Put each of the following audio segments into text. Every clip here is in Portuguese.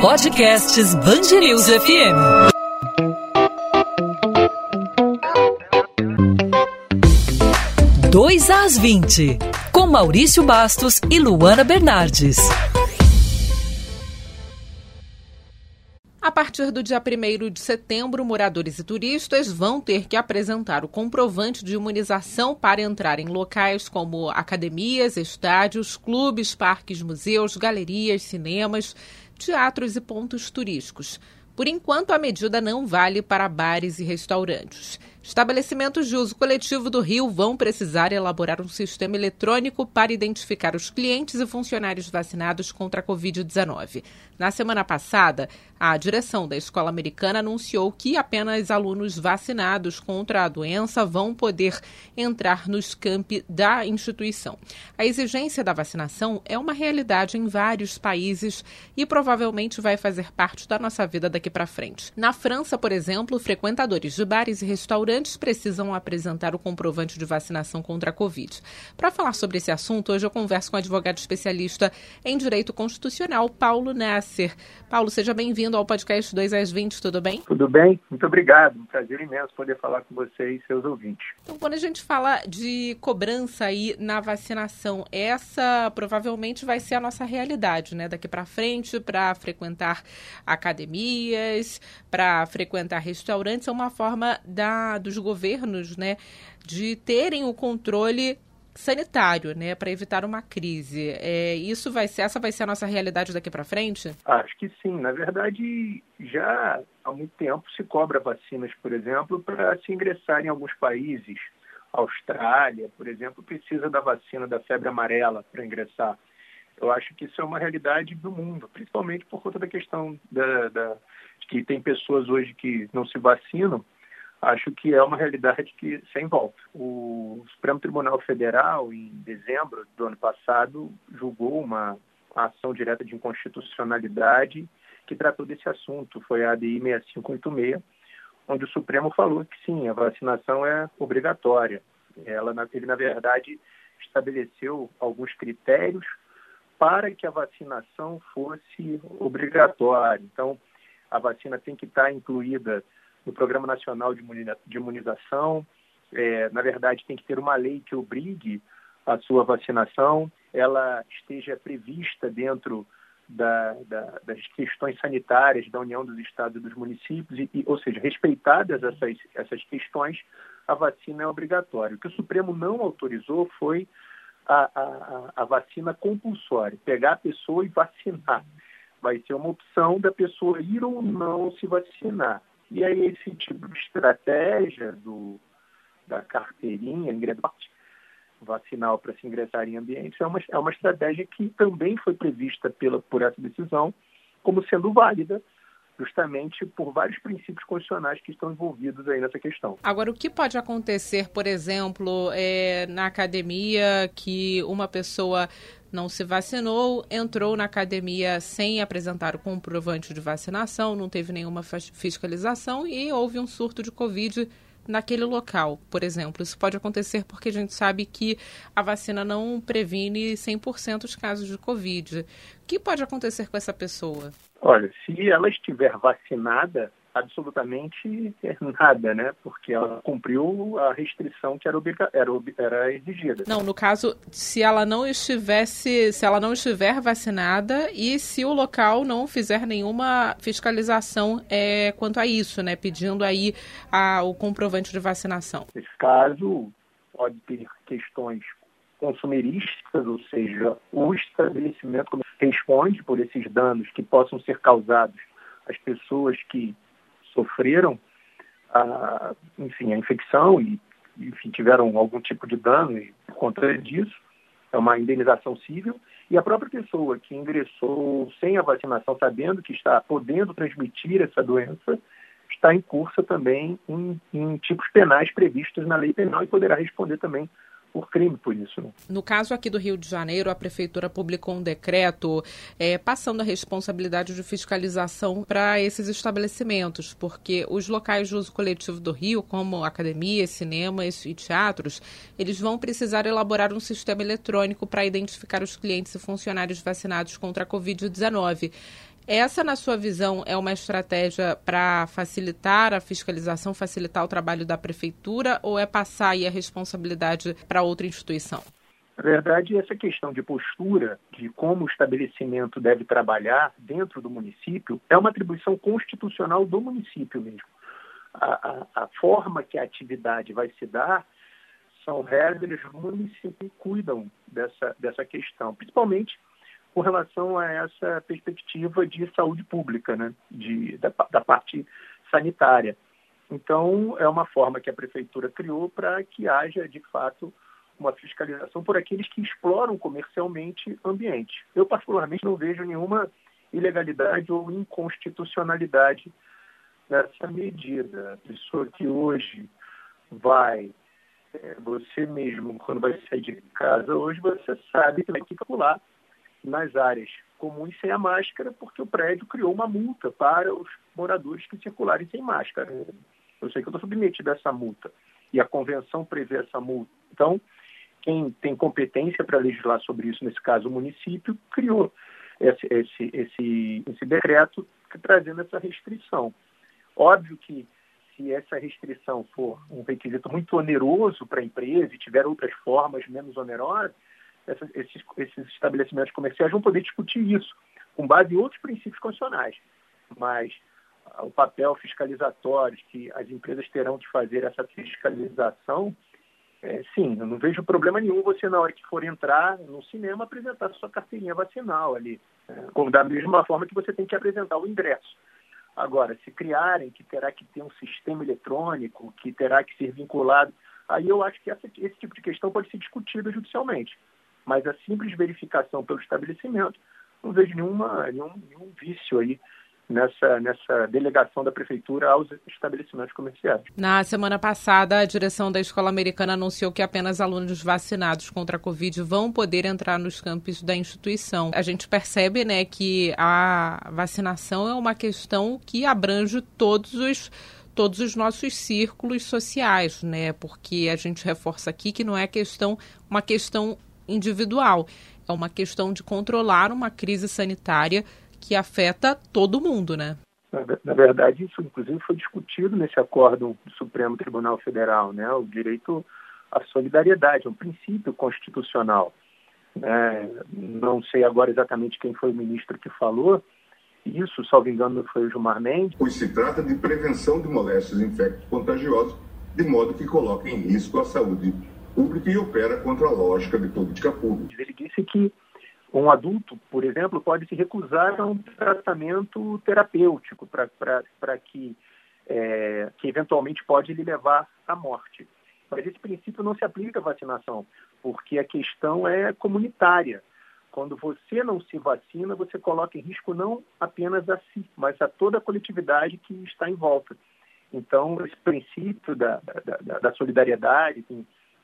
Podcasts Bangerils FM. Dois às 20, com Maurício Bastos e Luana Bernardes. A partir do dia 1 de setembro, moradores e turistas vão ter que apresentar o comprovante de imunização para entrar em locais como academias, estádios, clubes, parques, museus, galerias, cinemas, teatros e pontos turísticos. Por enquanto, a medida não vale para bares e restaurantes. Estabelecimentos de uso coletivo do Rio vão precisar elaborar um sistema eletrônico para identificar os clientes e funcionários vacinados contra a Covid-19. Na semana passada, a direção da escola americana anunciou que apenas alunos vacinados contra a doença vão poder entrar nos campi da instituição. A exigência da vacinação é uma realidade em vários países e provavelmente vai fazer parte da nossa vida daqui para frente. Na França, por exemplo, frequentadores de bares e restaurantes restaurantes precisam apresentar o comprovante de vacinação contra a Covid. Para falar sobre esse assunto, hoje eu converso com o advogado especialista em direito constitucional, Paulo Nasser. Paulo, seja bem-vindo ao podcast 2 às 20, tudo bem? Tudo bem, muito obrigado. Um prazer imenso poder falar com você e seus ouvintes. Então, quando a gente fala de cobrança aí na vacinação, essa provavelmente vai ser a nossa realidade, né? Daqui para frente, para frequentar academias, para frequentar restaurantes, é uma forma da dos governos, né, de terem o controle sanitário, né, para evitar uma crise. É, isso vai ser, essa vai ser a nossa realidade daqui para frente? Acho que sim. Na verdade, já há muito tempo se cobra vacinas, por exemplo, para se ingressar em alguns países. A Austrália, por exemplo, precisa da vacina da febre amarela para ingressar. Eu acho que isso é uma realidade do mundo, principalmente por conta da questão da, da que tem pessoas hoje que não se vacinam acho que é uma realidade que sem volta. O Supremo Tribunal Federal, em dezembro do ano passado, julgou uma ação direta de inconstitucionalidade que tratou desse assunto, foi a ADI 6586, onde o Supremo falou que sim, a vacinação é obrigatória. Ela, ele, na verdade, estabeleceu alguns critérios para que a vacinação fosse obrigatória. Então, a vacina tem que estar incluída no Programa Nacional de Imunização. É, na verdade, tem que ter uma lei que obrigue a sua vacinação, ela esteja prevista dentro da, da, das questões sanitárias da União dos Estados e dos municípios, e, e, ou seja, respeitadas essas, essas questões, a vacina é obrigatória. O que o Supremo não autorizou foi a, a, a vacina compulsória, pegar a pessoa e vacinar. Vai ser uma opção da pessoa ir ou não se vacinar. E aí esse tipo de estratégia do, da carteirinha vacinal para se ingressar em ambientes é uma, é uma estratégia que também foi prevista pela, por essa decisão como sendo válida justamente por vários princípios constitucionais que estão envolvidos aí nessa questão. Agora, o que pode acontecer, por exemplo, é, na academia que uma pessoa não se vacinou, entrou na academia sem apresentar o comprovante de vacinação, não teve nenhuma fiscalização e houve um surto de Covid naquele local, por exemplo. Isso pode acontecer porque a gente sabe que a vacina não previne 100% os casos de Covid. O que pode acontecer com essa pessoa? Olha, se ela estiver vacinada, absolutamente nada, né? Porque ela cumpriu a restrição que era, era, era exigida. Não, no caso, se ela não estivesse, se ela não estiver vacinada e se o local não fizer nenhuma fiscalização é, quanto a isso, né? Pedindo aí a, o comprovante de vacinação. Nesse caso, pode ter questões consumeristas, ou seja, o estabelecimento responde por esses danos que possam ser causados às pessoas que sofreram a, enfim, a infecção e enfim, tiveram algum tipo de dano e, por conta disso, é uma indenização civil. E a própria pessoa que ingressou sem a vacinação, sabendo que está podendo transmitir essa doença, está em curso também em, em tipos penais previstos na lei penal e poderá responder também por crime por isso. Né? No caso aqui do Rio de Janeiro, a prefeitura publicou um decreto é, passando a responsabilidade de fiscalização para esses estabelecimentos, porque os locais de uso coletivo do Rio, como academias, cinemas e teatros, eles vão precisar elaborar um sistema eletrônico para identificar os clientes e funcionários vacinados contra a Covid-19. Essa, na sua visão, é uma estratégia para facilitar a fiscalização, facilitar o trabalho da prefeitura ou é passar a responsabilidade para outra instituição? Na verdade, essa questão de postura, de como o estabelecimento deve trabalhar dentro do município, é uma atribuição constitucional do município mesmo. A, a, a forma que a atividade vai se dar são regras do município que cuidam dessa, dessa questão, principalmente com relação a essa perspectiva de saúde pública, né, de, da, da parte sanitária. Então, é uma forma que a prefeitura criou para que haja, de fato, uma fiscalização por aqueles que exploram comercialmente ambiente. Eu, particularmente, não vejo nenhuma ilegalidade ou inconstitucionalidade nessa medida. A pessoa que hoje vai, é, você mesmo, quando vai sair de casa hoje, você sabe que vai calcular nas áreas comuns sem a máscara, porque o prédio criou uma multa para os moradores que circularem sem máscara. Eu sei que eu estou submetido a essa multa e a convenção prevê essa multa. Então, quem tem competência para legislar sobre isso, nesse caso o município, criou esse, esse, esse, esse decreto trazendo essa restrição. Óbvio que se essa restrição for um requisito muito oneroso para a empresa e tiver outras formas menos onerosas, esses, esses estabelecimentos comerciais vão poder discutir isso, com base em outros princípios constitucionais. Mas ah, o papel fiscalizatório que as empresas terão que fazer essa fiscalização, é, sim, eu não vejo problema nenhum você, na hora que for entrar no cinema, apresentar sua carteirinha vacinal ali, é, da mesma forma que você tem que apresentar o ingresso. Agora, se criarem que terá que ter um sistema eletrônico, que terá que ser vinculado, aí eu acho que essa, esse tipo de questão pode ser discutida judicialmente. Mas a simples verificação pelo estabelecimento, não vejo nenhuma, nenhum, nenhum vício aí nessa, nessa delegação da prefeitura aos estabelecimentos comerciais. Na semana passada, a direção da escola americana anunciou que apenas alunos vacinados contra a Covid vão poder entrar nos campos da instituição. A gente percebe, né, que a vacinação é uma questão que abrange todos os todos os nossos círculos sociais, né? Porque a gente reforça aqui que não é questão uma questão individual. É uma questão de controlar uma crise sanitária que afeta todo mundo, né? Na verdade, isso inclusive foi discutido nesse acordo do Supremo Tribunal Federal, né? O direito à solidariedade, é um princípio constitucional. É, não sei agora exatamente quem foi o ministro que falou isso, salvo engano, foi o Gilmar Mendes. Pois se trata de prevenção de moléstias infectos contagiosos, de modo que coloque em risco a saúde pública e opera contra a lógica de política pública. Ele disse que um adulto, por exemplo, pode se recusar a um tratamento terapêutico para que, é, que eventualmente pode lhe levar à morte. Mas esse princípio não se aplica à vacinação, porque a questão é comunitária. Quando você não se vacina, você coloca em risco não apenas a si, mas a toda a coletividade que está em volta. Então, esse princípio da, da, da solidariedade,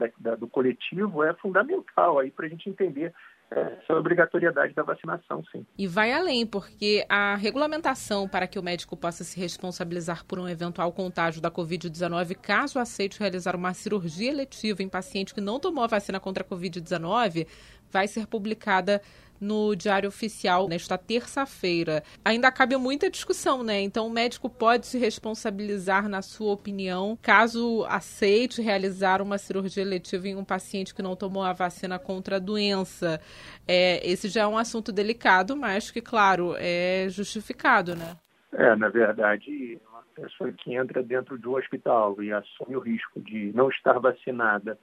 da, da, do coletivo é fundamental aí para a gente entender essa obrigatoriedade da vacinação, sim. E vai além, porque a regulamentação para que o médico possa se responsabilizar por um eventual contágio da Covid-19, caso aceite realizar uma cirurgia eletiva em paciente que não tomou a vacina contra a Covid-19, vai ser publicada no Diário Oficial nesta terça-feira. Ainda cabe muita discussão, né? Então, o médico pode se responsabilizar, na sua opinião, caso aceite realizar uma cirurgia eletiva em um paciente que não tomou a vacina contra a doença. É, esse já é um assunto delicado, mas que, claro, é justificado, né? É, na verdade, uma pessoa que entra dentro de um hospital e assume o risco de não estar vacinada,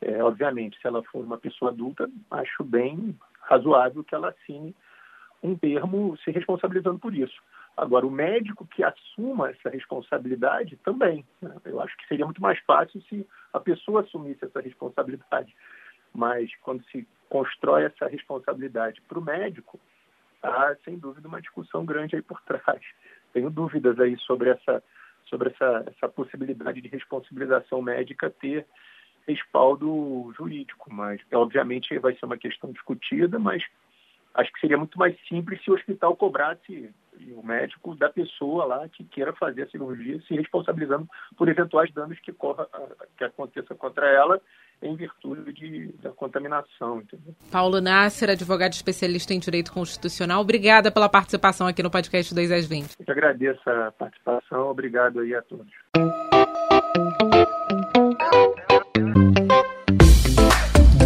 é, obviamente, se ela for uma pessoa adulta, acho bem razoável que ela assine um termo se responsabilizando por isso. Agora, o médico que assuma essa responsabilidade também. Né? Eu acho que seria muito mais fácil se a pessoa assumisse essa responsabilidade. Mas quando se constrói essa responsabilidade para o médico, há sem dúvida uma discussão grande aí por trás. Tenho dúvidas aí sobre essa, sobre essa, essa possibilidade de responsabilização médica ter respaldo jurídico, mas obviamente vai ser uma questão discutida, mas acho que seria muito mais simples se o hospital cobrasse o médico da pessoa lá que queira fazer a cirurgia, se responsabilizando por eventuais danos que, corra, que aconteça contra ela em virtude de, da contaminação. Entendeu? Paulo Nasser, advogado especialista em direito constitucional, obrigada pela participação aqui no podcast 2 às 20. Eu agradeço a participação, obrigado aí a todos.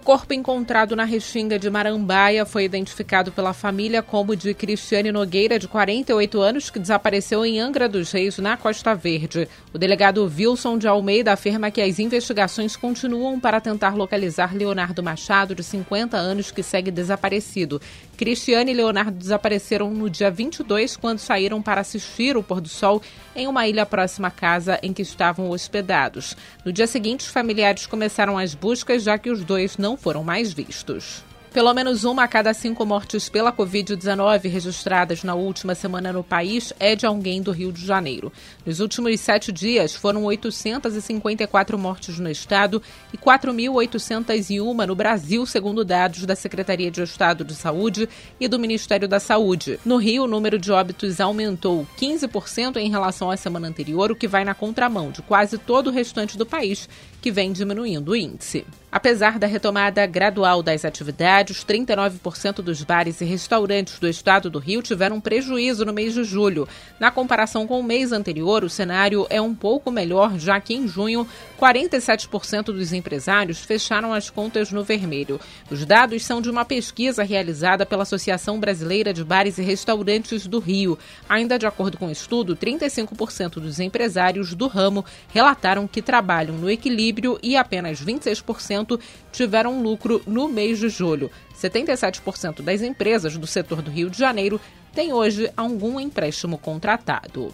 Corpo encontrado na Restinga de Marambaia foi identificado pela família como de Cristiane Nogueira, de 48 anos, que desapareceu em Angra dos Reis, na Costa Verde. O delegado Wilson de Almeida afirma que as investigações continuam para tentar localizar Leonardo Machado, de 50 anos, que segue desaparecido. Cristiane e Leonardo desapareceram no dia 22, quando saíram para assistir o pôr do sol em uma ilha próxima à casa em que estavam hospedados. No dia seguinte, os familiares começaram as buscas, já que os dois não foram mais vistos. Pelo menos uma a cada cinco mortes pela Covid-19 registradas na última semana no país é de alguém do Rio de Janeiro. Nos últimos sete dias, foram 854 mortes no estado e 4.801 no Brasil, segundo dados da Secretaria de Estado de Saúde e do Ministério da Saúde. No Rio, o número de óbitos aumentou 15% em relação à semana anterior, o que vai na contramão de quase todo o restante do país, que vem diminuindo o índice. Apesar da retomada gradual das atividades, 39% dos bares e restaurantes do estado do Rio tiveram prejuízo no mês de julho. Na comparação com o mês anterior, o cenário é um pouco melhor, já que em junho, 47% dos empresários fecharam as contas no vermelho. Os dados são de uma pesquisa realizada pela Associação Brasileira de Bares e Restaurantes do Rio. Ainda de acordo com o estudo, 35% dos empresários do ramo relataram que trabalham no equilíbrio e apenas 26% tiveram lucro no mês de julho. 77% das empresas do setor do Rio de Janeiro têm hoje algum empréstimo contratado.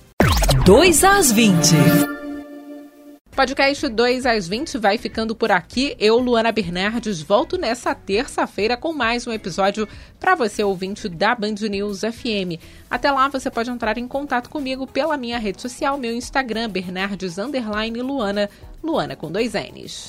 2 às 20. Podcast 2 às 20 vai ficando por aqui. Eu, Luana Bernardes, volto nessa terça-feira com mais um episódio para você, ouvinte da Band News FM. Até lá, você pode entrar em contato comigo pela minha rede social, meu Instagram, Bernardes Luana, Luana com dois N's.